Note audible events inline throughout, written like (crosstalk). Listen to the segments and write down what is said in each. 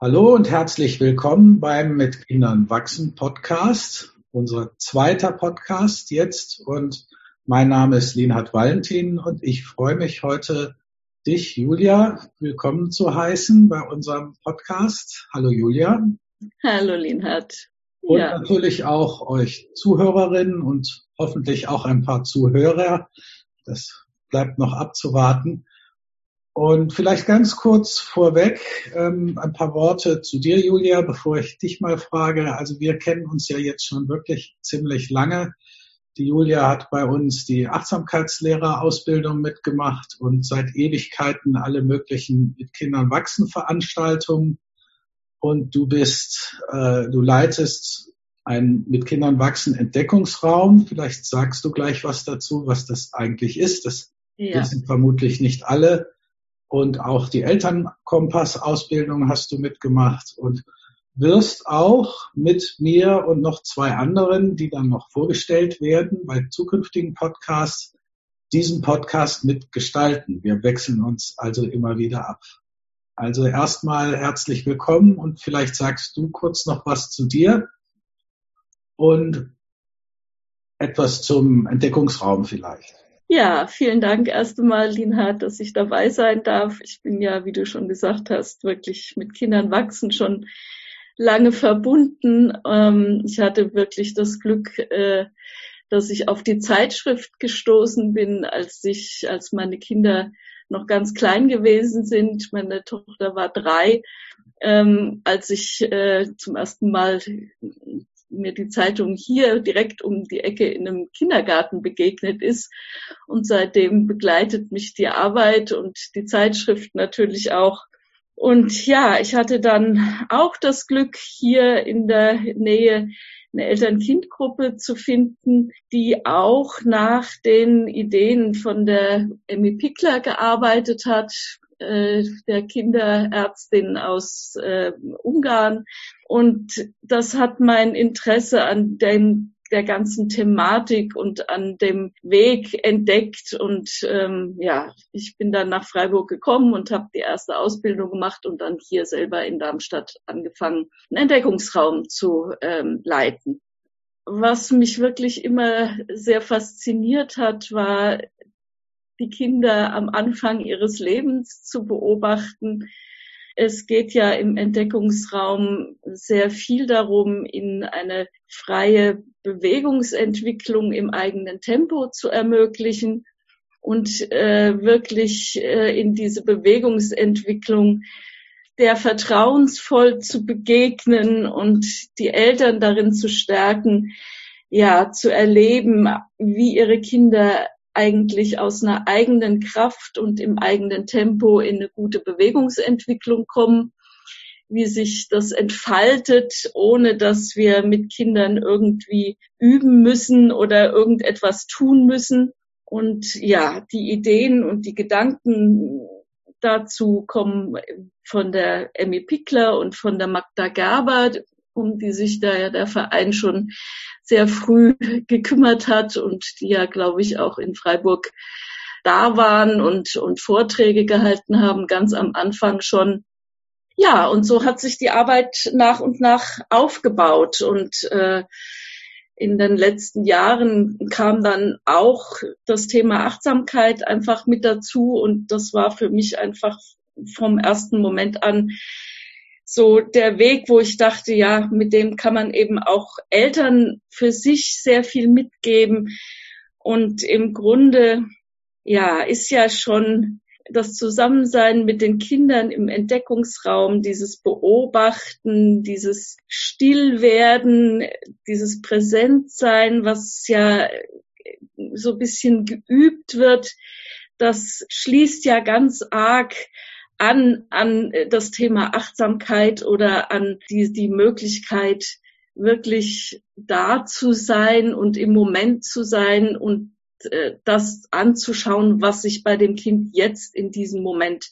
Hallo und herzlich willkommen beim Mit Kindern wachsen Podcast, unser zweiter Podcast jetzt. Und mein Name ist Linhard Valentin und ich freue mich heute, dich, Julia, willkommen zu heißen bei unserem Podcast. Hallo Julia. Hallo Linhard. Und ja. natürlich auch euch Zuhörerinnen und hoffentlich auch ein paar Zuhörer. Das bleibt noch abzuwarten. Und vielleicht ganz kurz vorweg ähm, ein paar Worte zu dir, Julia, bevor ich dich mal frage. Also wir kennen uns ja jetzt schon wirklich ziemlich lange. Die Julia hat bei uns die Achtsamkeitslehrerausbildung mitgemacht und seit Ewigkeiten alle möglichen mit Kindern wachsen Veranstaltungen. Und du bist, äh, du leitest einen mit Kindern wachsen Entdeckungsraum. Vielleicht sagst du gleich was dazu, was das eigentlich ist. Das ja. wissen vermutlich nicht alle. Und auch die Elternkompass-Ausbildung hast du mitgemacht und wirst auch mit mir und noch zwei anderen, die dann noch vorgestellt werden bei zukünftigen Podcasts, diesen Podcast mitgestalten. Wir wechseln uns also immer wieder ab. Also erstmal herzlich willkommen und vielleicht sagst du kurz noch was zu dir und etwas zum Entdeckungsraum vielleicht. Ja, vielen Dank erst einmal, Linhard, dass ich dabei sein darf. Ich bin ja, wie du schon gesagt hast, wirklich mit Kindern wachsen schon lange verbunden. Ähm, ich hatte wirklich das Glück, äh, dass ich auf die Zeitschrift gestoßen bin, als ich, als meine Kinder noch ganz klein gewesen sind. Meine Tochter war drei, ähm, als ich äh, zum ersten Mal mir die Zeitung hier direkt um die Ecke in einem Kindergarten begegnet ist. Und seitdem begleitet mich die Arbeit und die Zeitschrift natürlich auch. Und ja, ich hatte dann auch das Glück, hier in der Nähe eine Eltern-Kind-Gruppe zu finden, die auch nach den Ideen von der Emmy Pickler gearbeitet hat, äh, der Kinderärztin aus äh, Ungarn. Und das hat mein Interesse an dem der ganzen Thematik und an dem Weg entdeckt. Und ähm, ja, ich bin dann nach Freiburg gekommen und habe die erste Ausbildung gemacht und dann hier selber in Darmstadt angefangen, einen Entdeckungsraum zu ähm, leiten. Was mich wirklich immer sehr fasziniert hat, war die Kinder am Anfang ihres Lebens zu beobachten. Es geht ja im Entdeckungsraum sehr viel darum, in eine freie Bewegungsentwicklung im eigenen Tempo zu ermöglichen und äh, wirklich äh, in diese Bewegungsentwicklung der vertrauensvoll zu begegnen und die Eltern darin zu stärken, ja, zu erleben, wie ihre Kinder eigentlich aus einer eigenen Kraft und im eigenen Tempo in eine gute Bewegungsentwicklung kommen, wie sich das entfaltet, ohne dass wir mit Kindern irgendwie üben müssen oder irgendetwas tun müssen. Und ja, die Ideen und die Gedanken dazu kommen von der Emmy Pickler und von der Magda Gerber, um die sich da der Verein schon sehr früh gekümmert hat und die ja, glaube ich, auch in Freiburg da waren und, und Vorträge gehalten haben, ganz am Anfang schon. Ja, und so hat sich die Arbeit nach und nach aufgebaut und äh, in den letzten Jahren kam dann auch das Thema Achtsamkeit einfach mit dazu und das war für mich einfach vom ersten Moment an so der Weg, wo ich dachte, ja, mit dem kann man eben auch Eltern für sich sehr viel mitgeben. Und im Grunde, ja, ist ja schon das Zusammensein mit den Kindern im Entdeckungsraum, dieses Beobachten, dieses Stillwerden, dieses Präsentsein, was ja so ein bisschen geübt wird, das schließt ja ganz arg an, an das Thema Achtsamkeit oder an die, die Möglichkeit, wirklich da zu sein und im Moment zu sein und äh, das anzuschauen, was sich bei dem Kind jetzt in diesem Moment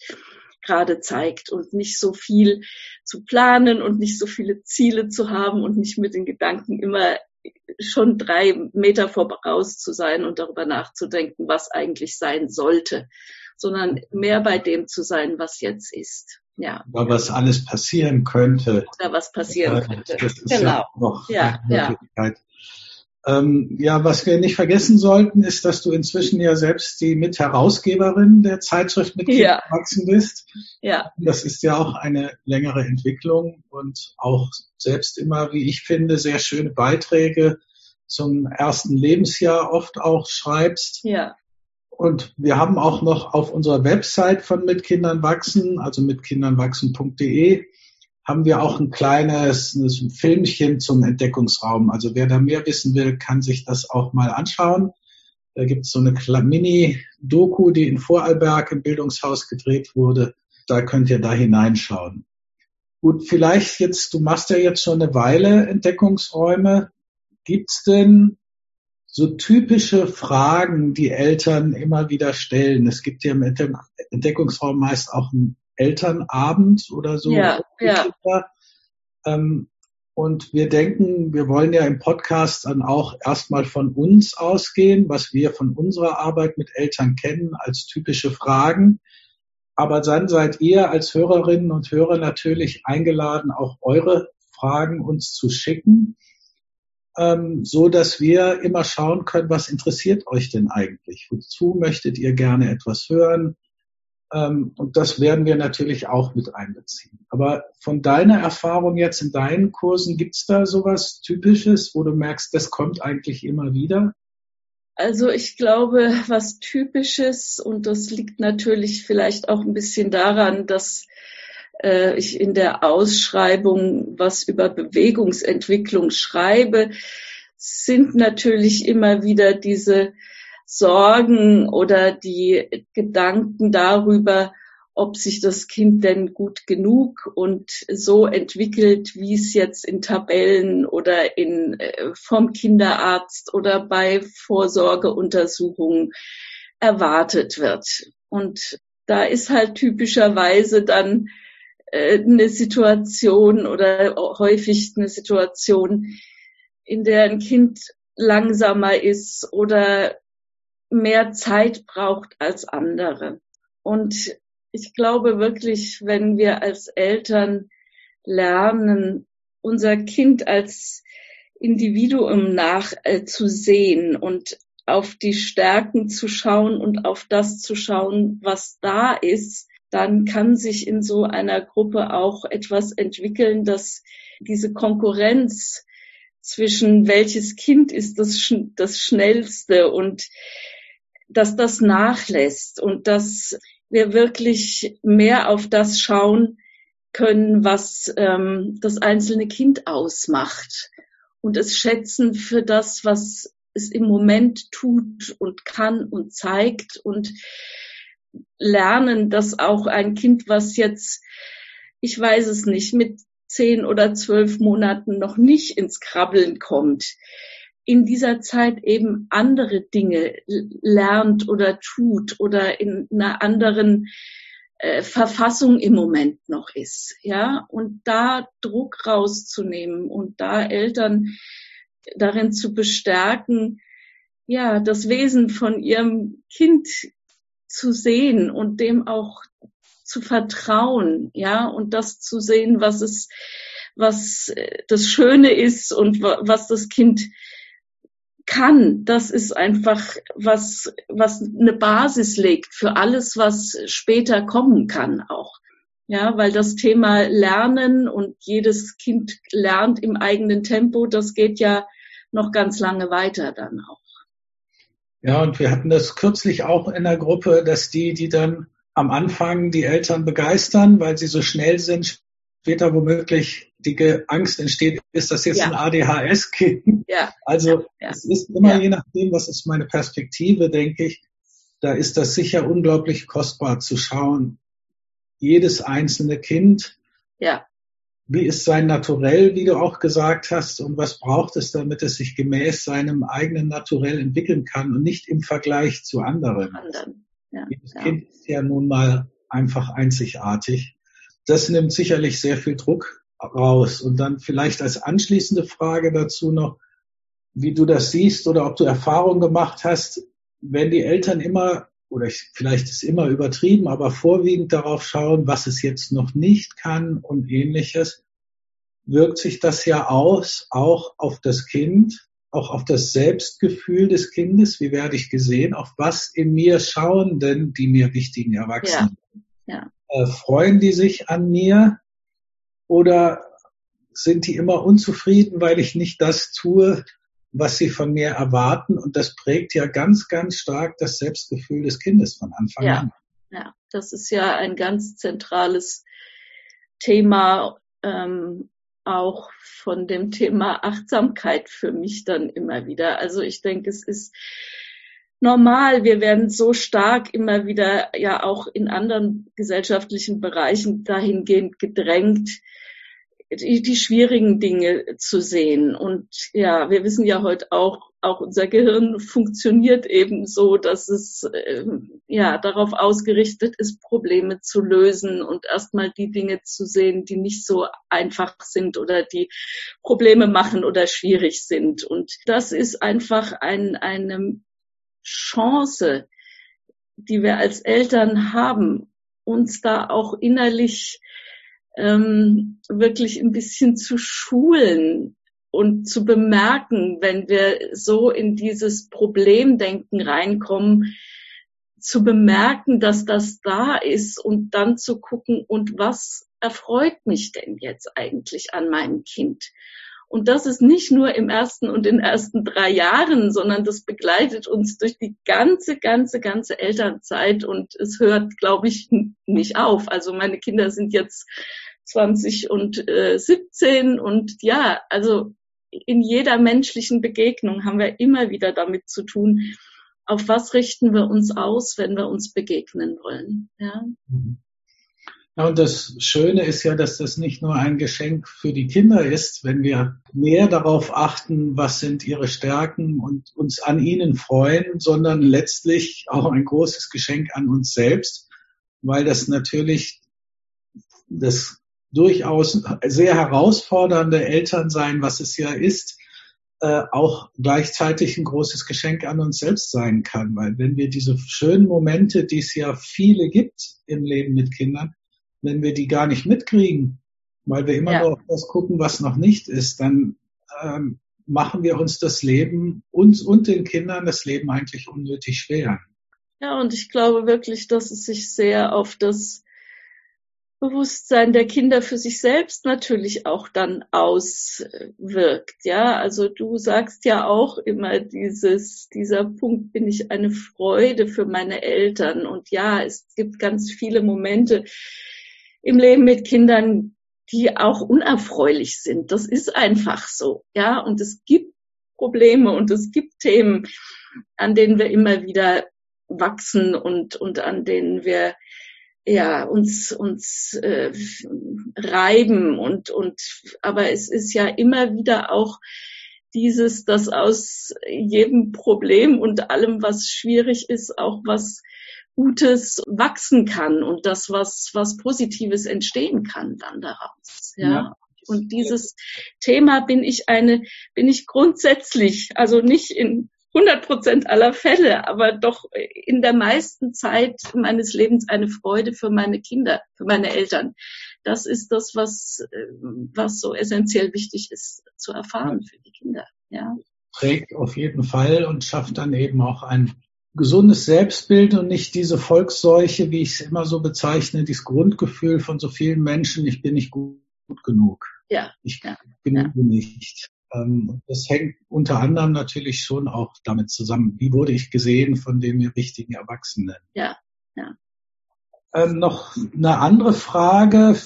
gerade zeigt und nicht so viel zu planen und nicht so viele Ziele zu haben und nicht mit den Gedanken immer schon drei Meter voraus zu sein und darüber nachzudenken, was eigentlich sein sollte sondern mehr bei dem zu sein, was jetzt ist. Ja. Oder was alles passieren könnte. Oder was passieren könnte. Das ist genau. ja noch ja, eine Möglichkeit. Ja. Ähm, ja, was wir nicht vergessen sollten, ist, dass du inzwischen ja selbst die Mitherausgeberin der Zeitschrift mit ja. gewachsen bist. Ja. Das ist ja auch eine längere Entwicklung und auch selbst immer, wie ich finde, sehr schöne Beiträge zum ersten Lebensjahr oft auch schreibst. Ja. Und wir haben auch noch auf unserer Website von Mit Kindern wachsen, also mitkindernwachsen.de, haben wir auch ein kleines ein Filmchen zum Entdeckungsraum. Also wer da mehr wissen will, kann sich das auch mal anschauen. Da gibt es so eine Mini-Doku, die in Vorarlberg im Bildungshaus gedreht wurde. Da könnt ihr da hineinschauen. Gut, vielleicht jetzt, du machst ja jetzt schon eine Weile Entdeckungsräume. Gibt's denn so typische Fragen, die Eltern immer wieder stellen. Es gibt ja im Entdeckungsraum meist auch einen Elternabend oder so. Ja, ja. Ähm, und wir denken, wir wollen ja im Podcast dann auch erstmal von uns ausgehen, was wir von unserer Arbeit mit Eltern kennen als typische Fragen. Aber dann seid ihr als Hörerinnen und Hörer natürlich eingeladen, auch eure Fragen uns zu schicken ähm, so dass wir immer schauen können, was interessiert euch denn eigentlich? Wozu möchtet ihr gerne etwas hören? Ähm, und das werden wir natürlich auch mit einbeziehen. Aber von deiner Erfahrung jetzt in deinen Kursen, gibt's da sowas Typisches, wo du merkst, das kommt eigentlich immer wieder? Also ich glaube, was Typisches, und das liegt natürlich vielleicht auch ein bisschen daran, dass äh, ich in der Ausschreibung was über Bewegungsentwicklung schreibe, sind natürlich immer wieder diese Sorgen oder die Gedanken darüber, ob sich das Kind denn gut genug und so entwickelt, wie es jetzt in Tabellen oder in, äh, vom Kinderarzt oder bei Vorsorgeuntersuchungen erwartet wird. Und da ist halt typischerweise dann eine Situation oder häufig eine Situation, in der ein Kind langsamer ist oder mehr Zeit braucht als andere. Und ich glaube wirklich, wenn wir als Eltern lernen, unser Kind als Individuum nach äh, und auf die Stärken zu schauen und auf das zu schauen, was da ist, dann kann sich in so einer Gruppe auch etwas entwickeln, dass diese Konkurrenz zwischen welches Kind ist das, das schnellste und dass das nachlässt und dass wir wirklich mehr auf das schauen können, was ähm, das einzelne Kind ausmacht. Und es schätzen für das, was es im Moment tut und kann und zeigt und lernen, dass auch ein Kind, was jetzt, ich weiß es nicht, mit zehn oder zwölf Monaten noch nicht ins Krabbeln kommt, in dieser Zeit eben andere Dinge lernt oder tut oder in einer anderen äh, Verfassung im Moment noch ist, ja, und da Druck rauszunehmen und da Eltern darin zu bestärken, ja, das Wesen von ihrem Kind zu sehen und dem auch zu vertrauen, ja, und das zu sehen, was es, was äh, das Schöne ist und was das Kind kann, das ist einfach was, was eine Basis legt für alles, was später kommen kann auch. Ja, weil das Thema Lernen und jedes Kind lernt im eigenen Tempo, das geht ja noch ganz lange weiter dann auch. Ja, und wir hatten das kürzlich auch in der Gruppe, dass die, die dann am Anfang die Eltern begeistern, weil sie so schnell sind, später womöglich die Angst entsteht, ist das jetzt ja. ein ADHS-Kind? Ja. Also ja. es ist immer je nachdem, was ist meine Perspektive, denke ich, da ist das sicher unglaublich kostbar zu schauen. Jedes einzelne Kind ja wie ist sein Naturell, wie du auch gesagt hast, und was braucht es, damit es sich gemäß seinem eigenen Naturell entwickeln kann und nicht im Vergleich zu anderen. anderen. Ja, Jedes ja. Kind ist ja nun mal einfach einzigartig. Das nimmt sicherlich sehr viel Druck raus. Und dann vielleicht als anschließende Frage dazu noch, wie du das siehst oder ob du Erfahrung gemacht hast, wenn die Eltern immer oder ich, vielleicht ist immer übertrieben, aber vorwiegend darauf schauen, was es jetzt noch nicht kann und ähnliches, wirkt sich das ja aus, auch auf das Kind, auch auf das Selbstgefühl des Kindes. Wie werde ich gesehen? Auf was in mir schauen denn die mir wichtigen Erwachsenen? Ja. ja. Äh, freuen die sich an mir oder sind die immer unzufrieden, weil ich nicht das tue, was sie von mir erwarten. Und das prägt ja ganz, ganz stark das Selbstgefühl des Kindes von Anfang ja. an. Ja, das ist ja ein ganz zentrales Thema, ähm, auch von dem Thema Achtsamkeit für mich dann immer wieder. Also ich denke, es ist normal. Wir werden so stark immer wieder ja auch in anderen gesellschaftlichen Bereichen dahingehend gedrängt, die, die schwierigen Dinge zu sehen. Und ja, wir wissen ja heute auch, auch unser Gehirn funktioniert eben so, dass es äh, ja darauf ausgerichtet ist, Probleme zu lösen und erstmal die Dinge zu sehen, die nicht so einfach sind oder die Probleme machen oder schwierig sind. Und das ist einfach ein, eine Chance, die wir als Eltern haben, uns da auch innerlich ähm, wirklich ein bisschen zu schulen und zu bemerken, wenn wir so in dieses Problemdenken reinkommen, zu bemerken, dass das da ist und dann zu gucken, und was erfreut mich denn jetzt eigentlich an meinem Kind? Und das ist nicht nur im ersten und den ersten drei Jahren, sondern das begleitet uns durch die ganze, ganze, ganze Elternzeit und es hört, glaube ich, nicht auf. Also meine Kinder sind jetzt 20 und äh, 17 und ja, also in jeder menschlichen Begegnung haben wir immer wieder damit zu tun, auf was richten wir uns aus, wenn wir uns begegnen wollen. Ja. Ja, und das Schöne ist ja, dass das nicht nur ein Geschenk für die Kinder ist, wenn wir mehr darauf achten, was sind ihre Stärken und uns an ihnen freuen, sondern letztlich auch ein großes Geschenk an uns selbst, weil das natürlich das durchaus sehr herausfordernde Elternsein, was es ja ist, äh, auch gleichzeitig ein großes Geschenk an uns selbst sein kann. Weil wenn wir diese schönen Momente, die es ja viele gibt im Leben mit Kindern, wenn wir die gar nicht mitkriegen, weil wir immer ja. nur auf das gucken, was noch nicht ist, dann ähm, machen wir uns das Leben, uns und den Kindern das Leben eigentlich unnötig schwer. Ja, und ich glaube wirklich, dass es sich sehr auf das Bewusstsein der Kinder für sich selbst natürlich auch dann auswirkt. Ja, also du sagst ja auch immer dieses, dieser Punkt bin ich eine Freude für meine Eltern. Und ja, es gibt ganz viele Momente im Leben mit Kindern, die auch unerfreulich sind. Das ist einfach so. Ja, und es gibt Probleme und es gibt Themen, an denen wir immer wieder wachsen und, und an denen wir ja uns uns äh, reiben und und aber es ist ja immer wieder auch dieses, dass aus jedem Problem und allem, was schwierig ist, auch was Gutes wachsen kann und das, was, was Positives entstehen kann dann daraus. Ja. ja. Und dieses Thema bin ich eine, bin ich grundsätzlich, also nicht in 100 Prozent aller Fälle, aber doch in der meisten Zeit meines Lebens eine Freude für meine Kinder, für meine Eltern. Das ist das, was, was so essentiell wichtig ist zu erfahren für die Kinder. Ja. Prägt auf jeden Fall und schafft dann eben auch ein gesundes Selbstbild und nicht diese Volksseuche, wie ich es immer so bezeichne, dieses Grundgefühl von so vielen Menschen, ich bin nicht gut, gut genug. Ja. Ich ja. genüge ja. nicht. Ähm, das hängt unter anderem natürlich schon auch damit zusammen, wie wurde ich gesehen von den mir wichtigen Erwachsenen. Ja, ja. Ähm, noch eine andere Frage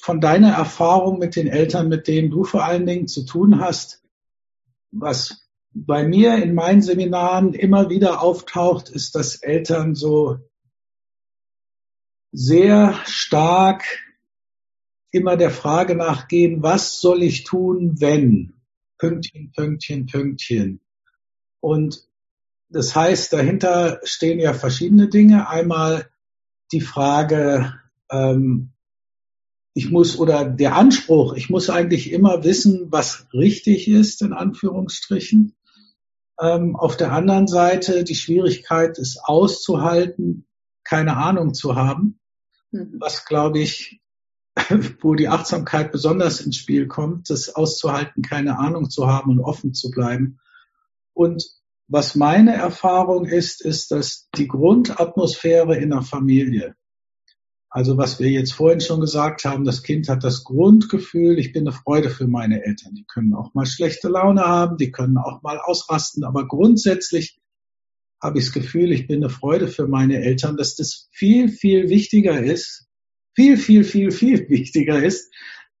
von deiner Erfahrung mit den Eltern, mit denen du vor allen Dingen zu tun hast. Was bei mir in meinen Seminaren immer wieder auftaucht, ist, dass Eltern so sehr stark immer der Frage nachgehen, was soll ich tun, wenn? Pünktchen, Pünktchen, Pünktchen. Und das heißt, dahinter stehen ja verschiedene Dinge. Einmal die Frage, ähm, ich muss oder der Anspruch, ich muss eigentlich immer wissen, was richtig ist, in Anführungsstrichen. Ähm, auf der anderen Seite die Schwierigkeit, es auszuhalten, keine Ahnung zu haben, mhm. was glaube ich, (laughs) wo die Achtsamkeit besonders ins Spiel kommt, das auszuhalten, keine Ahnung zu haben und offen zu bleiben. Und was meine Erfahrung ist, ist, dass die Grundatmosphäre in der Familie, also was wir jetzt vorhin schon gesagt haben, das Kind hat das Grundgefühl, ich bin eine Freude für meine Eltern. Die können auch mal schlechte Laune haben, die können auch mal ausrasten, aber grundsätzlich habe ich das Gefühl, ich bin eine Freude für meine Eltern, dass das viel, viel wichtiger ist, viel, viel, viel, viel (laughs) wichtiger ist,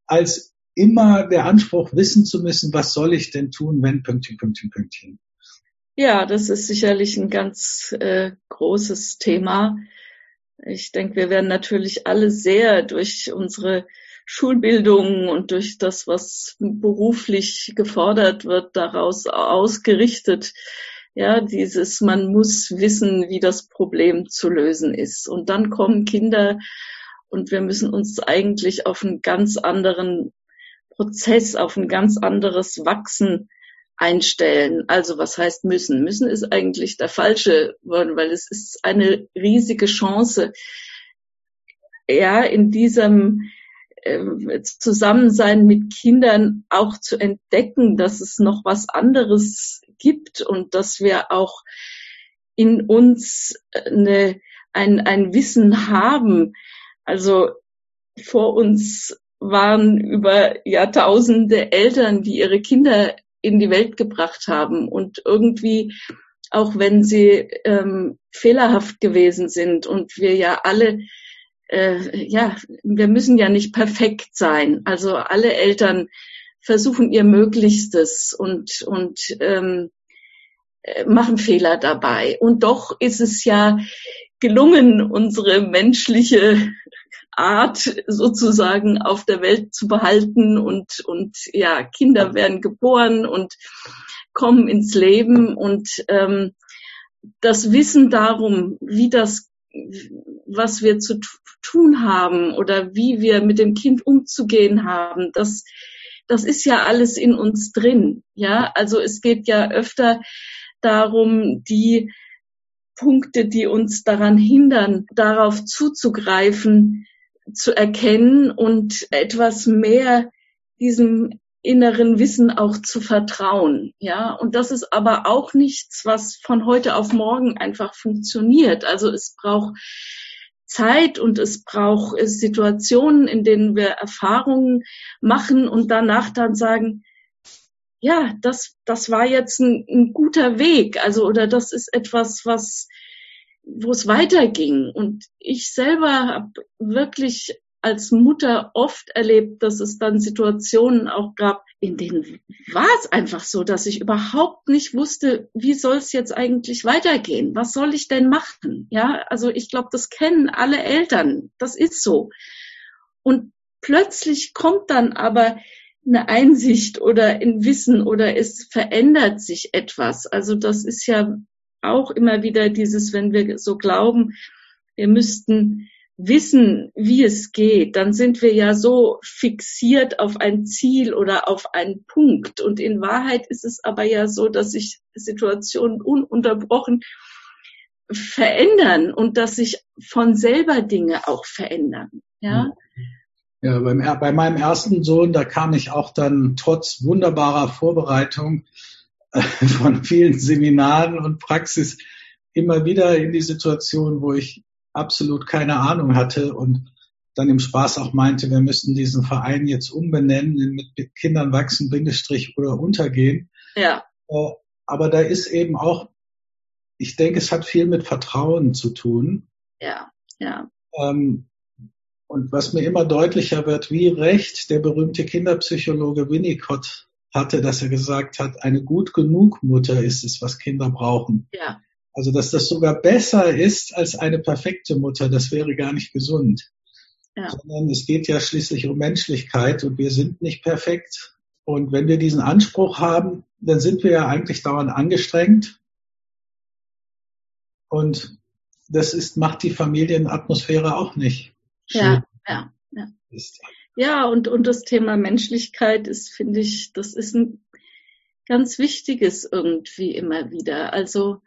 als immer der Anspruch wissen zu müssen, was soll ich denn tun, wenn Pünktchen, Pünktchen, Pünktchen. Ja, das ist sicherlich ein ganz äh, großes Thema. Ich denke, wir werden natürlich alle sehr durch unsere Schulbildung und durch das, was beruflich gefordert wird, daraus ausgerichtet. Ja, dieses, man muss wissen, wie das Problem zu lösen ist. Und dann kommen Kinder und wir müssen uns eigentlich auf einen ganz anderen Prozess, auf ein ganz anderes Wachsen einstellen. Also was heißt müssen? Müssen ist eigentlich der falsche Wort, weil es ist eine riesige Chance, ja, in diesem äh, Zusammensein mit Kindern auch zu entdecken, dass es noch was anderes gibt und dass wir auch in uns eine, ein, ein Wissen haben. Also vor uns waren über Jahrtausende Eltern, die ihre Kinder in die Welt gebracht haben. Und irgendwie auch wenn sie ähm, fehlerhaft gewesen sind und wir ja alle äh, ja wir müssen ja nicht perfekt sein. Also alle Eltern versuchen ihr Möglichstes und und ähm, äh, machen Fehler dabei. Und doch ist es ja gelungen unsere menschliche Art sozusagen auf der Welt zu behalten und, und ja, Kinder werden geboren und kommen ins Leben und ähm, das Wissen darum, wie das, was wir zu tun haben oder wie wir mit dem Kind umzugehen haben, das, das ist ja alles in uns drin. Ja, also es geht ja öfter darum, die Punkte, die uns daran hindern, darauf zuzugreifen, zu erkennen und etwas mehr diesem inneren Wissen auch zu vertrauen. Ja, und das ist aber auch nichts, was von heute auf morgen einfach funktioniert. Also es braucht Zeit und es braucht Situationen, in denen wir Erfahrungen machen und danach dann sagen, ja, das, das war jetzt ein, ein guter Weg. Also, oder das ist etwas, was, wo es weiterging. Und ich selber habe wirklich als Mutter oft erlebt, dass es dann Situationen auch gab, in denen war es einfach so, dass ich überhaupt nicht wusste, wie soll es jetzt eigentlich weitergehen? Was soll ich denn machen? Ja, also ich glaube, das kennen alle Eltern. Das ist so. Und plötzlich kommt dann aber eine Einsicht oder ein Wissen oder es verändert sich etwas. Also das ist ja auch immer wieder dieses, wenn wir so glauben, wir müssten wissen, wie es geht, dann sind wir ja so fixiert auf ein Ziel oder auf einen Punkt. Und in Wahrheit ist es aber ja so, dass sich Situationen ununterbrochen verändern und dass sich von selber Dinge auch verändern. Ja. Ja, beim, bei meinem ersten Sohn, da kam ich auch dann trotz wunderbarer Vorbereitung (laughs) von vielen Seminaren und Praxis immer wieder in die Situation, wo ich absolut keine Ahnung hatte und dann im Spaß auch meinte, wir müssten diesen Verein jetzt umbenennen mit Kindern wachsen, Bindestrich oder untergehen. Ja. Äh, aber da ist eben auch, ich denke, es hat viel mit Vertrauen zu tun. Ja, ja. Ähm, und was mir immer deutlicher wird, wie recht der berühmte Kinderpsychologe Winnicott hatte, dass er gesagt hat, eine gut genug Mutter ist es, was Kinder brauchen. Ja. Also, dass das sogar besser ist als eine perfekte Mutter, das wäre gar nicht gesund. Ja. Sondern es geht ja schließlich um Menschlichkeit und wir sind nicht perfekt. Und wenn wir diesen Anspruch haben, dann sind wir ja eigentlich dauernd angestrengt. Und das ist, macht die Familienatmosphäre auch nicht. Ja, ja, ja. Ja, und, und das Thema Menschlichkeit ist, finde ich, das ist ein ganz Wichtiges irgendwie immer wieder. Also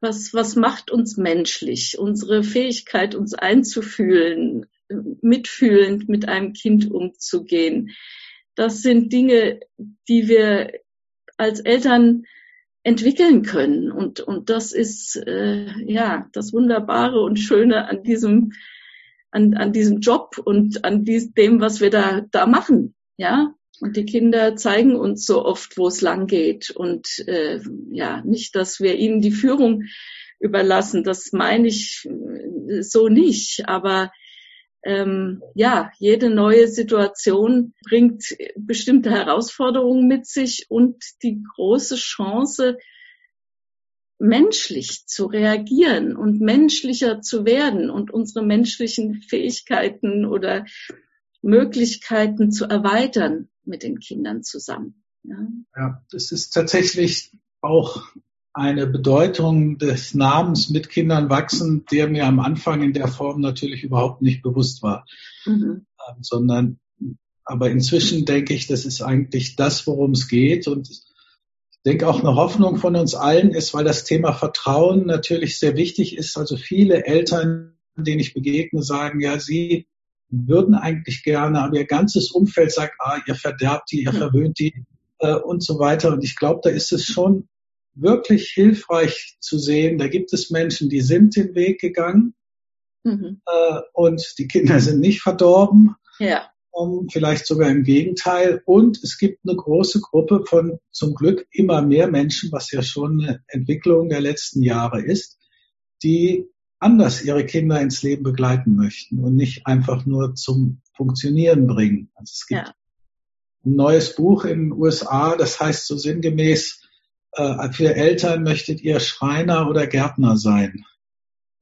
was, was macht uns menschlich? Unsere Fähigkeit, uns einzufühlen, mitfühlend mit einem Kind umzugehen. Das sind Dinge, die wir als Eltern entwickeln können. Und, und das ist äh, ja das Wunderbare und Schöne an diesem, an, an diesem Job und an dies, dem, was wir da, da machen. Ja. Und die Kinder zeigen uns so oft, wo es lang geht. Und äh, ja, nicht, dass wir ihnen die Führung überlassen. Das meine ich äh, so nicht. Aber ähm, ja, jede neue Situation bringt bestimmte Herausforderungen mit sich und die große Chance, menschlich zu reagieren und menschlicher zu werden und unsere menschlichen Fähigkeiten oder Möglichkeiten zu erweitern mit den Kindern zusammen. Ja, ja das ist tatsächlich auch eine Bedeutung des Namens mit Kindern wachsen, der mir am Anfang in der Form natürlich überhaupt nicht bewusst war, mhm. Ähm, sondern aber inzwischen denke ich, das ist eigentlich das, worum es geht und denke auch eine Hoffnung von uns allen ist, weil das Thema Vertrauen natürlich sehr wichtig ist. Also viele Eltern, denen ich begegne, sagen, ja, sie würden eigentlich gerne, aber ihr ganzes Umfeld sagt, ah, ihr verderbt die, ihr verwöhnt die äh, und so weiter. Und ich glaube, da ist es schon wirklich hilfreich zu sehen, da gibt es Menschen, die sind den Weg gegangen mhm. äh, und die Kinder sind nicht verdorben. Ja. Vielleicht sogar im Gegenteil. Und es gibt eine große Gruppe von zum Glück immer mehr Menschen, was ja schon eine Entwicklung der letzten Jahre ist, die anders ihre Kinder ins Leben begleiten möchten und nicht einfach nur zum Funktionieren bringen. Also es gibt ja. ein neues Buch in den USA, das heißt so sinngemäß, äh, für Eltern möchtet ihr Schreiner oder Gärtner sein.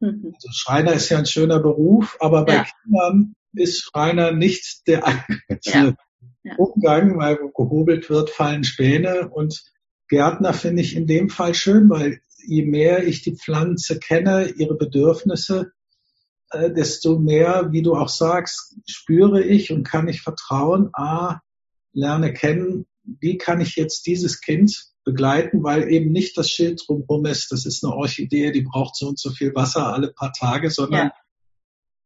Mhm. Also Schreiner ist ja ein schöner Beruf, aber bei ja. Kindern ist Schreiner nicht der (laughs) ja. Ja. Umgang, weil wo gehobelt wird, fallen Späne und Gärtner finde ich in dem Fall schön, weil je mehr ich die Pflanze kenne, ihre Bedürfnisse, äh, desto mehr, wie du auch sagst, spüre ich und kann ich vertrauen, ah, lerne kennen, wie kann ich jetzt dieses Kind begleiten, weil eben nicht das Schild drumherum ist, das ist eine Orchidee, die braucht so und so viel Wasser alle paar Tage, sondern ja.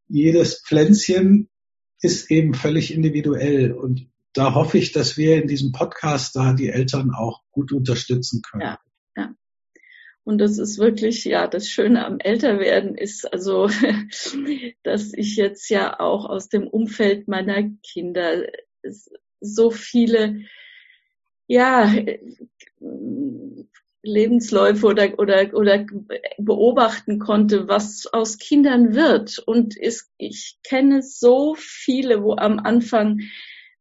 Jedes Pflänzchen ist eben völlig individuell. Und da hoffe ich, dass wir in diesem Podcast da die Eltern auch gut unterstützen können. Ja. Und das ist wirklich, ja, das Schöne am Älterwerden ist also, (laughs) dass ich jetzt ja auch aus dem Umfeld meiner Kinder so viele ja, Lebensläufe oder, oder, oder beobachten konnte, was aus Kindern wird. Und ist, ich kenne so viele, wo am Anfang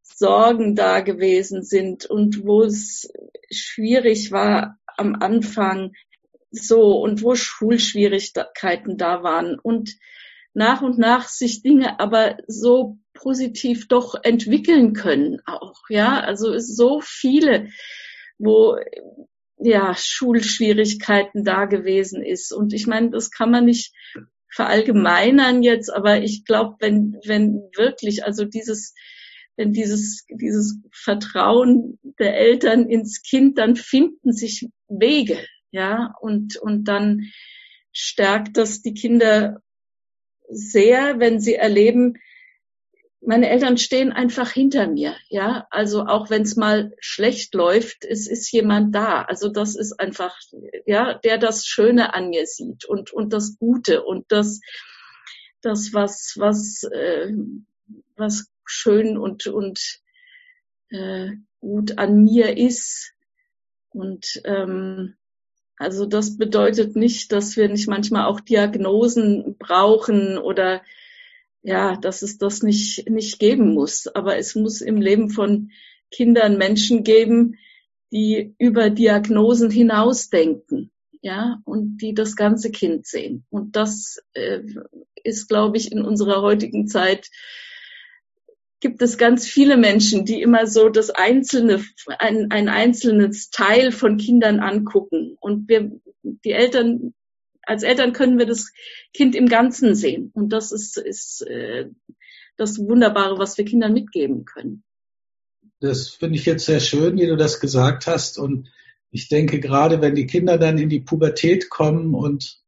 Sorgen da gewesen sind und wo es schwierig war am Anfang so und wo Schulschwierigkeiten da waren und nach und nach sich Dinge aber so positiv doch entwickeln können auch, ja. Also es so viele, wo ja Schulschwierigkeiten da gewesen ist. Und ich meine, das kann man nicht verallgemeinern jetzt, aber ich glaube, wenn, wenn wirklich, also dieses, wenn dieses, dieses Vertrauen der Eltern ins Kind, dann finden sich Wege, ja, und, und dann stärkt das die Kinder sehr, wenn sie erleben, meine Eltern stehen einfach hinter mir, ja. Also auch wenn es mal schlecht läuft, es ist jemand da. Also das ist einfach, ja, der das Schöne an mir sieht und und das Gute und das, das was was äh, was schön und und äh, gut an mir ist und ähm, also das bedeutet nicht, dass wir nicht manchmal auch Diagnosen brauchen oder ja, dass es das nicht, nicht geben muss. Aber es muss im Leben von Kindern Menschen geben, die über Diagnosen hinausdenken, ja, und die das ganze Kind sehen. Und das äh, ist, glaube ich, in unserer heutigen Zeit gibt es ganz viele Menschen, die immer so das einzelne, ein, ein einzelnes Teil von Kindern angucken. Und wir, die Eltern als Eltern können wir das Kind im Ganzen sehen. Und das ist, ist äh, das Wunderbare, was wir Kindern mitgeben können. Das finde ich jetzt sehr schön, wie du das gesagt hast. Und ich denke, gerade wenn die Kinder dann in die Pubertät kommen und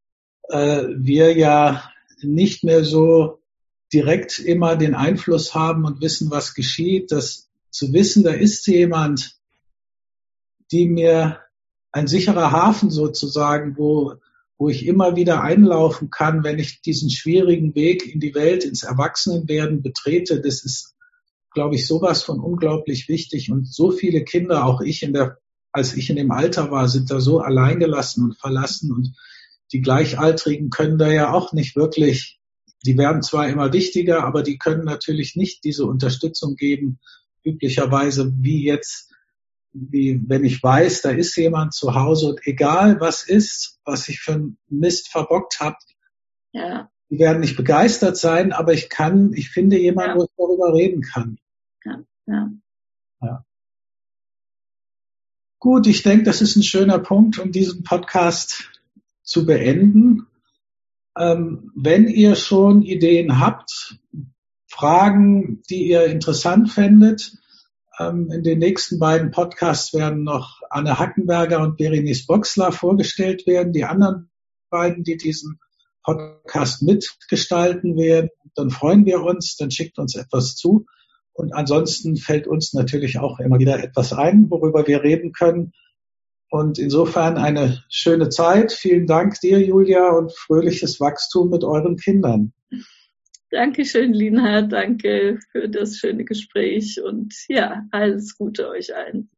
äh, wir ja nicht mehr so direkt immer den Einfluss haben und wissen, was geschieht, dass zu wissen, da ist jemand, die mir ein sicherer Hafen sozusagen, wo, wo ich immer wieder einlaufen kann, wenn ich diesen schwierigen Weg in die Welt, ins Erwachsenenwerden betrete. Das ist, glaube ich, sowas von unglaublich wichtig. Und so viele Kinder, auch ich in der, als ich in dem Alter war, sind da so alleingelassen und verlassen. Und die Gleichaltrigen können da ja auch nicht wirklich, die werden zwar immer wichtiger, aber die können natürlich nicht diese Unterstützung geben, üblicherweise wie jetzt wie wenn ich weiß, da ist jemand zu Hause und egal was ist, was ich für einen Mist verbockt habe, ja. die werden nicht begeistert sein, aber ich kann, ich finde jemanden, ja. wo ich darüber reden kann. Ja. ja. ja. Gut, ich denke, das ist ein schöner Punkt, um diesen Podcast zu beenden. Ähm, wenn ihr schon Ideen habt, Fragen, die ihr interessant findet, ähm, in den nächsten beiden Podcasts werden noch Anne Hackenberger und Berenice Boxler vorgestellt werden. Die anderen beiden, die diesen Podcast mitgestalten werden. Dann freuen wir uns, dann schickt uns etwas zu. Und ansonsten fällt uns natürlich auch immer wieder etwas ein, worüber wir reden können. Und insofern eine schöne Zeit. Vielen Dank dir, Julia, und fröhliches Wachstum mit euren Kindern. Dankeschön, Lina. Danke für das schöne Gespräch und ja, alles Gute euch allen.